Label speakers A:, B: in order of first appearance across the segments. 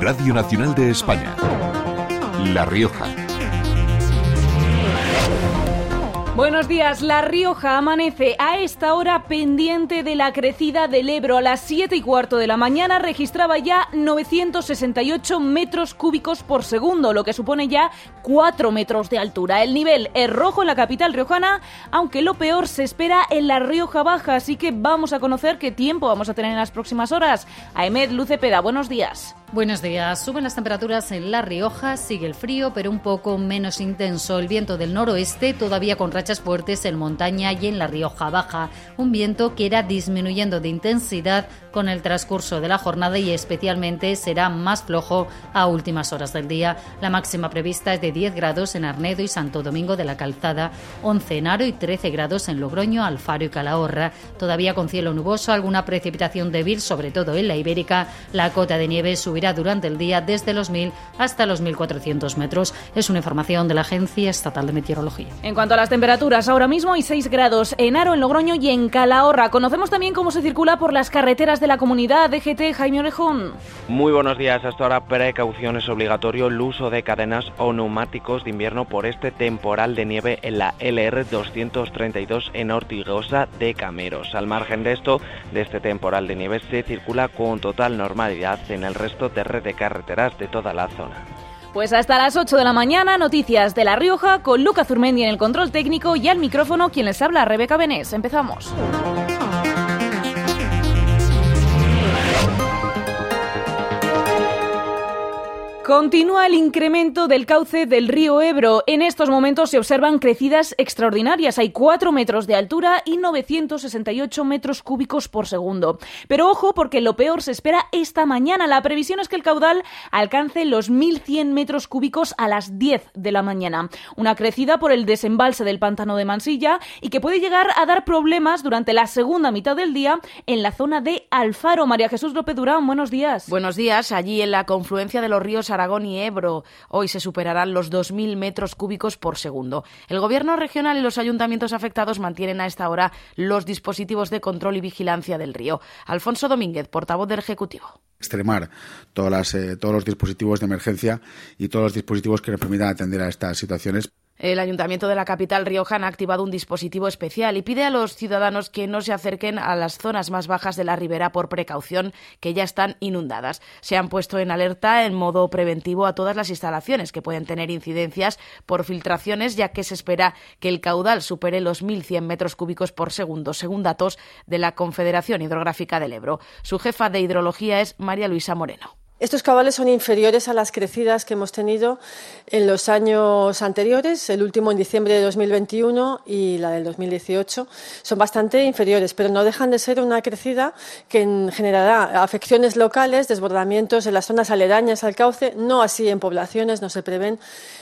A: Radio Nacional de España. La Rioja.
B: Buenos días. La Rioja amanece a esta hora pendiente de la crecida del Ebro. A las 7 y cuarto de la mañana registraba ya 968 metros cúbicos por segundo, lo que supone ya 4 metros de altura. El nivel es rojo en la capital riojana, aunque lo peor se espera en la Rioja Baja. Así que vamos a conocer qué tiempo vamos a tener en las próximas horas. Aemed Lucepeda, buenos días.
C: Buenos días. Suben las temperaturas en La Rioja, sigue el frío, pero un poco menos intenso. El viento del noroeste todavía con rachas fuertes en montaña y en La Rioja Baja. Un viento que irá disminuyendo de intensidad con el transcurso de la jornada y especialmente será más flojo a últimas horas del día. La máxima prevista es de 10 grados en Arnedo y Santo Domingo de la Calzada, 11 en Aro y 13 grados en Logroño, Alfaro y Calahorra. Todavía con cielo nuboso, alguna precipitación débil, sobre todo en la Ibérica. La cota de nieve subirá durante el día desde los 1.000 hasta los 1.400 metros. Es una información de la Agencia Estatal de Meteorología.
B: En cuanto a las temperaturas, ahora mismo hay 6 grados en Aro, en Logroño y en Calahorra. Conocemos también cómo se circula por las carreteras de la comunidad DGT. Jaime Orejón.
D: Muy buenos días. Hasta ahora precaución es obligatorio el uso de cadenas o neumáticos de invierno por este temporal de nieve en la LR 232 en Ortigosa de Cameros. Al margen de esto, de este temporal de nieve se circula con total normalidad en el resto de red de carreteras de toda la zona.
B: Pues hasta las 8 de la mañana, noticias de La Rioja con Lucas Zurmendi en el control técnico y al micrófono quien les habla, Rebeca Benés. Empezamos. Continúa el incremento del cauce del río Ebro. En estos momentos se observan crecidas extraordinarias. Hay 4 metros de altura y 968 metros cúbicos por segundo. Pero ojo, porque lo peor se espera esta mañana. La previsión es que el caudal alcance los 1.100 metros cúbicos a las 10 de la mañana. Una crecida por el desembalse del pantano de Mansilla y que puede llegar a dar problemas durante la segunda mitad del día en la zona de Alfaro. María Jesús López Durán, buenos días.
E: Buenos días. Allí en la confluencia de los ríos Aragón y Ebro. Hoy se superarán los 2.000 metros cúbicos por segundo. El Gobierno regional y los ayuntamientos afectados mantienen a esta hora los dispositivos de control y vigilancia del río. Alfonso Domínguez, portavoz del Ejecutivo
F: extremar eh, todos los dispositivos de emergencia y todos los dispositivos que nos permitan atender a estas situaciones.
E: El Ayuntamiento de la capital riojana ha activado un dispositivo especial y pide a los ciudadanos que no se acerquen a las zonas más bajas de la ribera por precaución, que ya están inundadas. Se han puesto en alerta en modo preventivo a todas las instalaciones que pueden tener incidencias por filtraciones, ya que se espera que el caudal supere los 1.100 metros cúbicos por segundo, según datos de la Confederación Hidrográfica del Ebro. Su jefa de hidrología es María Luisa Moreno.
G: Estos cabales son inferiores a las crecidas que hemos tenido en los años anteriores, el último en diciembre de 2021 y la del 2018. Son bastante inferiores, pero no dejan de ser una crecida que generará afecciones locales, desbordamientos en las zonas aledañas al cauce, no así en poblaciones, no se prevén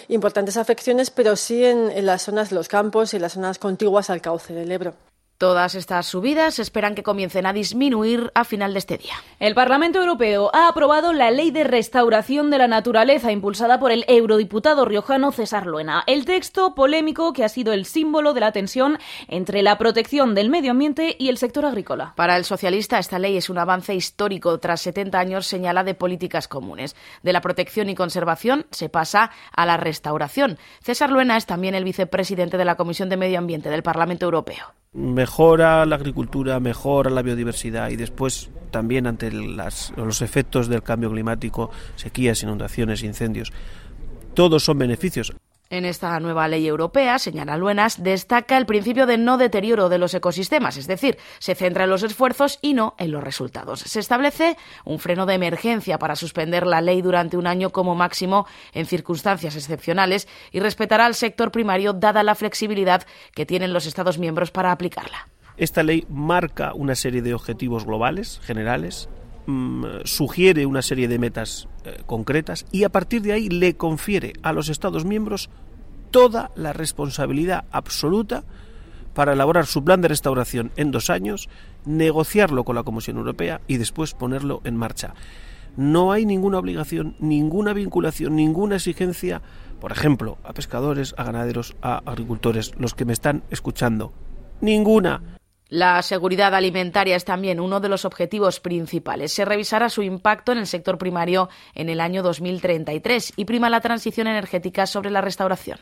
G: importantes afecciones, pero sí en, las zonas de los campos y las zonas contiguas al cauce del Ebro.
E: Todas estas subidas esperan que comiencen a disminuir a final de este día.
B: El Parlamento Europeo ha aprobado la Ley de Restauración de la Naturaleza impulsada por el eurodiputado riojano César Luena. El texto polémico que ha sido el símbolo de la tensión entre la protección del medio ambiente y el sector agrícola.
E: Para el socialista, esta ley es un avance histórico tras 70 años señala de políticas comunes. De la protección y conservación se pasa a la restauración. César Luena es también el vicepresidente de la Comisión de Medio Ambiente del Parlamento Europeo
H: mejora la agricultura, mejora la biodiversidad y después también ante los efectos del cambio climático, sequías, inundaciones, incendios. Todos son beneficios.
E: En esta nueva ley europea, señala Luenas, destaca el principio de no deterioro de los ecosistemas, es decir, se centra en los esfuerzos y no en los resultados. Se establece un freno de emergencia para suspender la ley durante un año como máximo en circunstancias excepcionales y respetará al sector primario dada la flexibilidad que tienen los Estados miembros para aplicarla.
H: Esta ley marca una serie de objetivos globales, generales, mm, sugiere una serie de metas eh, concretas y a partir de ahí le confiere a los Estados miembros toda la responsabilidad absoluta para elaborar su plan de restauración en dos años, negociarlo con la Comisión Europea y después ponerlo en marcha. No hay ninguna obligación, ninguna vinculación, ninguna exigencia, por ejemplo, a pescadores, a ganaderos, a agricultores, los que me están escuchando. Ninguna.
E: La seguridad alimentaria es también uno de los objetivos principales. Se revisará su impacto en el sector primario en el año 2033 y prima la transición energética sobre la restauración.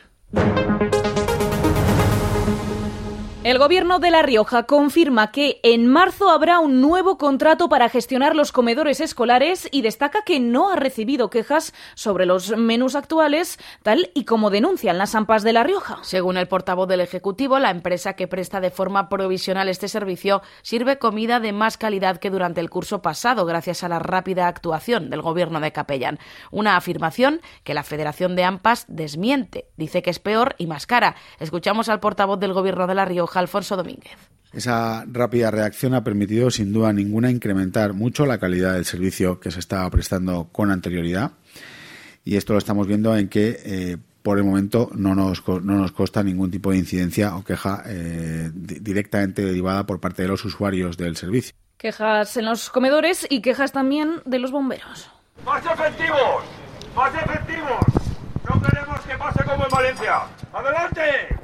B: El gobierno de La Rioja confirma que en marzo habrá un nuevo contrato para gestionar los comedores escolares y destaca que no ha recibido quejas sobre los menús actuales, tal y como denuncian las AMPAs de La Rioja.
E: Según el portavoz del Ejecutivo, la empresa que presta de forma provisional este servicio sirve comida de más calidad que durante el curso pasado, gracias a la rápida actuación del gobierno de Capellán. Una afirmación que la Federación de AMPAs desmiente. Dice que es peor y más cara. Escuchamos al portavoz del gobierno de La Rioja, Alfonso Domínguez.
F: Esa rápida reacción ha permitido, sin duda ninguna, incrementar mucho la calidad del servicio que se estaba prestando con anterioridad. Y esto lo estamos viendo en que, eh, por el momento, no nos, no nos consta ningún tipo de incidencia o queja eh, directamente derivada por parte de los usuarios del servicio.
B: Quejas en los comedores y quejas también de los bomberos.
I: ¡Más efectivos! ¡Más efectivos! No queremos que pase como en Valencia. ¡Adelante!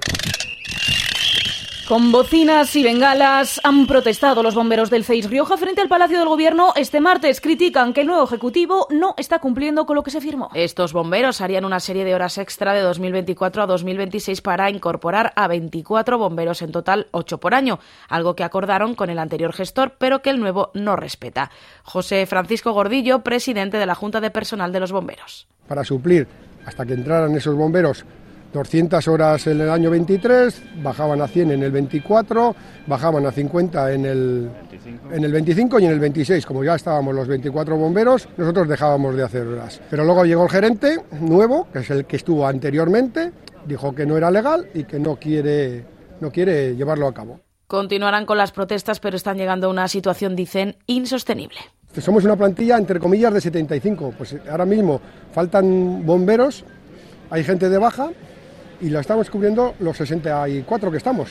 B: Con bocinas y bengalas han protestado los bomberos del CEIS Rioja frente al Palacio del Gobierno este martes. Critican que el nuevo Ejecutivo no está cumpliendo con lo que se firmó.
E: Estos bomberos harían una serie de horas extra de 2024 a 2026 para incorporar a 24 bomberos en total, 8 por año, algo que acordaron con el anterior gestor, pero que el nuevo no respeta. José Francisco Gordillo, presidente de la Junta de Personal de los Bomberos.
J: Para suplir, hasta que entraran esos bomberos 200 horas en el año 23, bajaban a 100 en el 24, bajaban a 50 en el, en el 25 y en el 26, como ya estábamos los 24 bomberos, nosotros dejábamos de hacer horas. Pero luego llegó el gerente nuevo, que es el que estuvo anteriormente, dijo que no era legal y que no quiere, no quiere llevarlo a cabo.
E: Continuarán con las protestas, pero están llegando a una situación, dicen, insostenible.
J: Somos una plantilla, entre comillas, de 75. Pues ahora mismo faltan bomberos, hay gente de baja y la estamos cubriendo los 64 que estamos.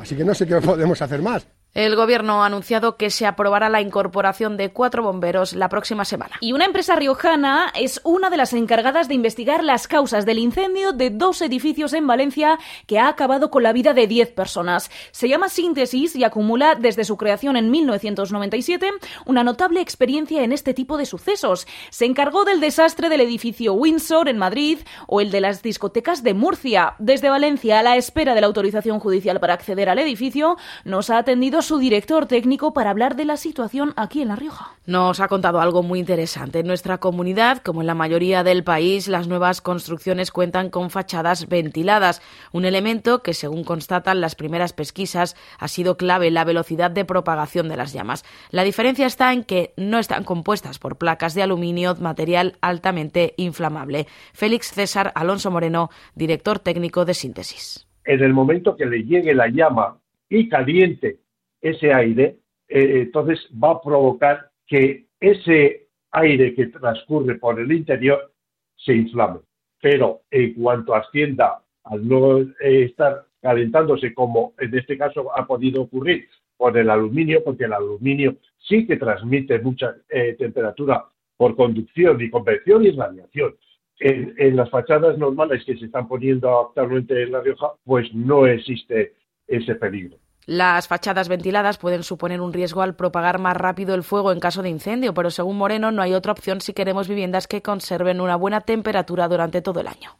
J: Así que no sé qué podemos hacer más.
E: El Gobierno ha anunciado que se aprobará la incorporación de cuatro bomberos la próxima semana.
B: Y una empresa riojana es una de las encargadas de investigar las causas del incendio de dos edificios en Valencia que ha acabado con la vida de diez personas. Se llama Síntesis y acumula desde su creación en 1997 una notable experiencia en este tipo de sucesos. Se encargó del desastre del edificio Windsor en Madrid o el de las discotecas de Murcia. Desde Valencia, a la espera de la autorización judicial para acceder al edificio, nos ha atendido su director técnico para hablar de la situación aquí en La Rioja.
E: Nos ha contado algo muy interesante. En nuestra comunidad, como en la mayoría del país, las nuevas construcciones cuentan con fachadas ventiladas, un elemento que, según constatan las primeras pesquisas, ha sido clave en la velocidad de propagación de las llamas. La diferencia está en que no están compuestas por placas de aluminio, material altamente inflamable. Félix César Alonso Moreno, director técnico de Síntesis.
K: En el momento que le llegue la llama y caliente ese aire, eh, entonces va a provocar que ese aire que transcurre por el interior se inflame. Pero en cuanto ascienda al no eh, estar calentándose como en este caso ha podido ocurrir por el aluminio, porque el aluminio sí que transmite mucha eh, temperatura por conducción y convección y radiación. En, en, las fachadas normales que se están poniendo actualmente en La Rioja, pues no existe ese peligro.
E: Las fachadas ventiladas pueden suponer un riesgo al propagar más rápido el fuego en caso de incendio, pero según Moreno no hay otra opción si queremos viviendas que conserven una buena temperatura durante todo el año.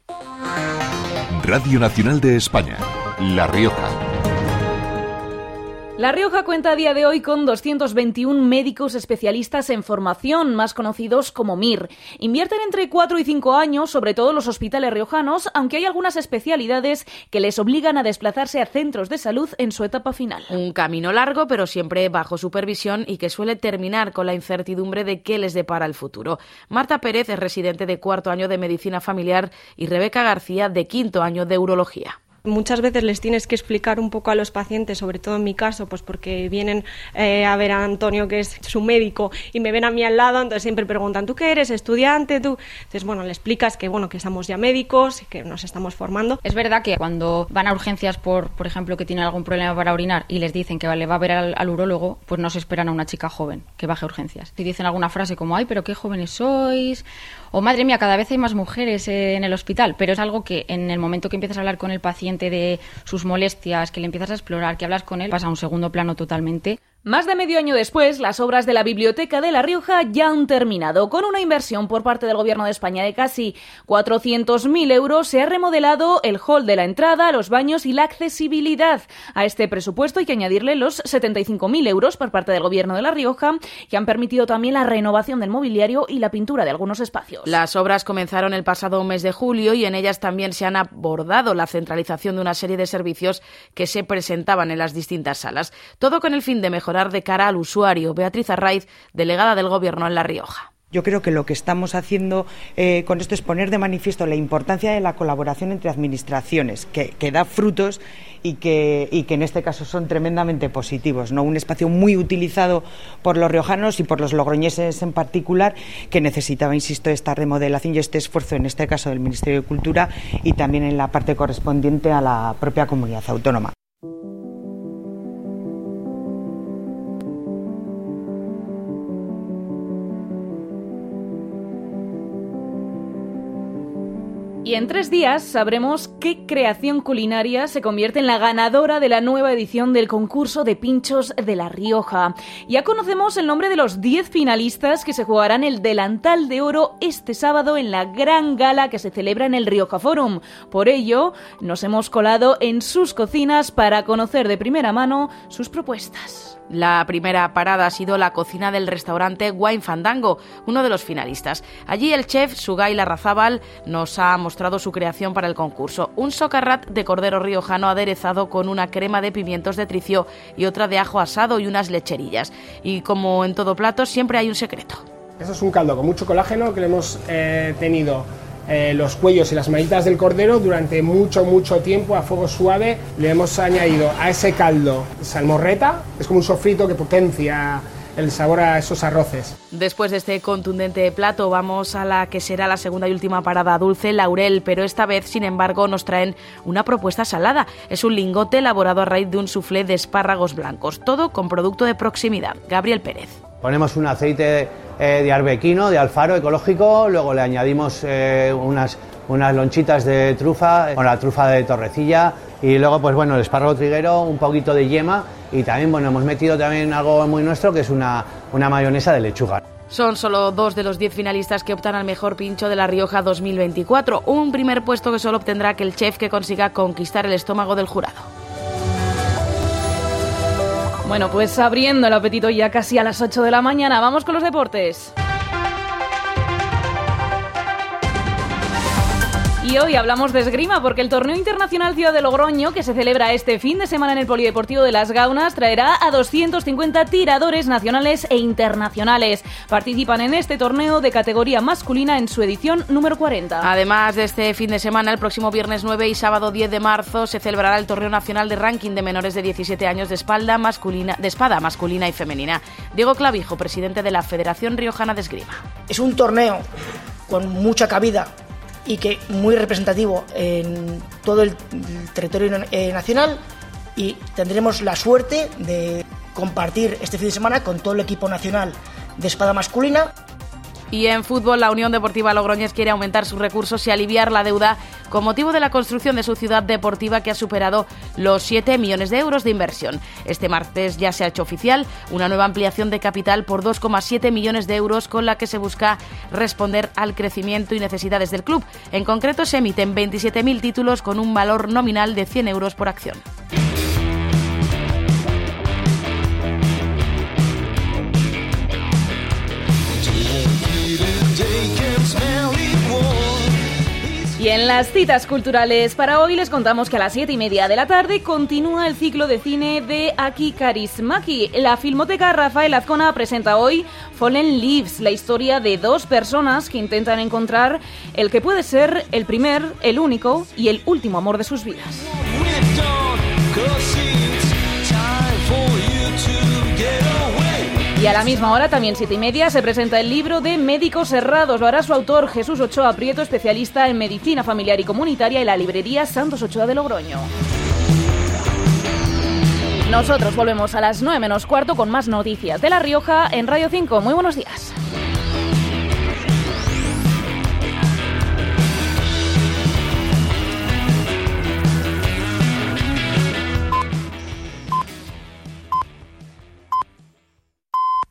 A: Radio Nacional de España, La Rioja.
B: La Rioja cuenta a día de hoy con 221 médicos especialistas en formación, más conocidos como MIR. Invierten entre 4 y 5 años, sobre todo los hospitales riojanos, aunque hay algunas especialidades que les obligan a desplazarse a centros de salud en su etapa final.
E: Un camino largo, pero siempre bajo supervisión y que suele terminar con la incertidumbre de qué les depara el futuro. Marta Pérez es residente de cuarto año de medicina familiar y Rebeca García de quinto año de urología.
L: Muchas veces les tienes que explicar un poco a los pacientes, sobre todo en mi caso, pues porque vienen eh, a ver a Antonio, que es su médico, y me ven a mí al lado, entonces siempre preguntan, ¿tú qué eres? ¿Estudiante? ¿Tú? Entonces, bueno, le explicas que, bueno, que estamos ya médicos, que nos estamos formando.
M: Es verdad que cuando van a urgencias por, por ejemplo, que tienen algún problema para orinar y les dicen que le va a ver al, al urólogo, pues no se esperan a una chica joven que baje a urgencias. Si dicen alguna frase como, ay, pero qué jóvenes sois, o madre mía, cada vez hay más mujeres en el hospital, pero es algo que en el momento que empiezas a hablar con el paciente de sus molestias, que le empiezas a explorar, que hablas con él, pasa a un segundo plano totalmente.
B: Más de medio año después, las obras de la Biblioteca de La Rioja ya han terminado. Con una inversión por parte del Gobierno de España de casi 400.000 euros, se ha remodelado el hall de la entrada, los baños y la accesibilidad. A este presupuesto hay que añadirle los 75.000 euros por parte del Gobierno de La Rioja, que han permitido también la renovación del mobiliario y la pintura de algunos espacios.
E: Las obras comenzaron el pasado mes de julio y en ellas también se han abordado la centralización de una serie de servicios que se presentaban en las distintas salas. Todo con el fin de mejorar de cara al usuario. Beatriz Arraiz, delegada del Gobierno en La Rioja.
N: Yo creo que lo que estamos haciendo eh, con esto es poner de manifiesto la importancia de la colaboración entre administraciones, que, que da frutos y que, y que, en este caso son tremendamente positivos. ¿no? Un espacio muy utilizado por los riojanos y por los logroñeses en particular, que necesitaba, insisto, esta remodelación y este esfuerzo, en este caso del Ministerio de Cultura y también en la parte correspondiente a la propia comunidad autónoma.
B: En tres días sabremos qué creación culinaria se convierte en la ganadora de la nueva edición del concurso de pinchos de La Rioja. Ya conocemos el nombre de los 10 finalistas que se jugarán el delantal de oro este sábado en la gran gala que se celebra en el Rioja Forum. Por ello, nos hemos colado en sus cocinas para conocer de primera mano sus propuestas.
E: La primera parada ha sido la cocina del restaurante Wine Fandango, uno de los finalistas. Allí el chef Sugay Larrazábal nos ha mostrado su creación para el concurso, un socarrat de cordero riojano aderezado con una crema de pimientos de tricio y otra de ajo asado y unas lecherillas. Y como en todo plato, siempre hay un secreto.
O: Eso es un caldo con mucho colágeno que le hemos eh, tenido eh, los cuellos y las manitas del cordero durante mucho, mucho tiempo a fuego suave. Le hemos añadido a ese caldo salmorreta, es como un sofrito que potencia el sabor a esos arroces.
E: Después de este contundente plato vamos a la que será la segunda y última parada dulce, laurel, pero esta vez, sin embargo, nos traen una propuesta salada. Es un lingote elaborado a raíz de un soufflé de espárragos blancos, todo con producto de proximidad. Gabriel Pérez.
P: Ponemos un aceite eh, de arbequino, de alfaro ecológico, luego le añadimos eh, unas, unas lonchitas de trufa, con la trufa de torrecilla y luego pues bueno el espárrago triguero, un poquito de yema y también bueno hemos metido también algo muy nuestro que es una, una mayonesa de lechuga.
E: Son solo dos de los diez finalistas que optan al mejor pincho de La Rioja 2024, un primer puesto que solo obtendrá que el chef que consiga conquistar el estómago del jurado.
B: Bueno, pues abriendo el apetito ya casi a las 8 de la mañana, vamos con los deportes. Y hoy hablamos de esgrima porque el torneo internacional Ciudad de Logroño, que se celebra este fin de semana en el Polideportivo de Las Gaunas, traerá a 250 tiradores nacionales e internacionales. Participan en este torneo de categoría masculina en su edición número 40.
E: Además de este fin de semana, el próximo viernes 9 y sábado 10 de marzo se celebrará el torneo nacional de ranking de menores de 17 años de espalda masculina, de espada masculina y femenina. Diego Clavijo, presidente de la Federación Riojana de Esgrima.
Q: Es un torneo con mucha cabida y que muy representativo en todo el territorio eh, nacional y tendremos la suerte de compartir este fin de semana con todo el equipo nacional de espada masculina
E: y en fútbol, la Unión Deportiva Logroñés quiere aumentar sus recursos y aliviar la deuda con motivo de la construcción de su ciudad deportiva que ha superado los 7 millones de euros de inversión. Este martes ya se ha hecho oficial una nueva ampliación de capital por 2,7 millones de euros con la que se busca responder al crecimiento y necesidades del club. En concreto, se emiten 27.000 títulos con un valor nominal de 100 euros por acción.
B: Y en las citas culturales para hoy les contamos que a las siete y media de la tarde continúa el ciclo de cine de Aki Karismaki. La Filmoteca Rafael Azcona presenta hoy Fallen Leaves, la historia de dos personas que intentan encontrar el que puede ser el primer, el único y el último amor de sus vidas. Y a la misma hora, también siete y media, se presenta el libro de Médicos Cerrados. Lo hará su autor Jesús Ochoa Prieto, especialista en medicina familiar y comunitaria en la librería Santos Ochoa de Logroño. Nosotros volvemos a las 9 menos cuarto con más noticias de La Rioja en Radio 5. Muy buenos días.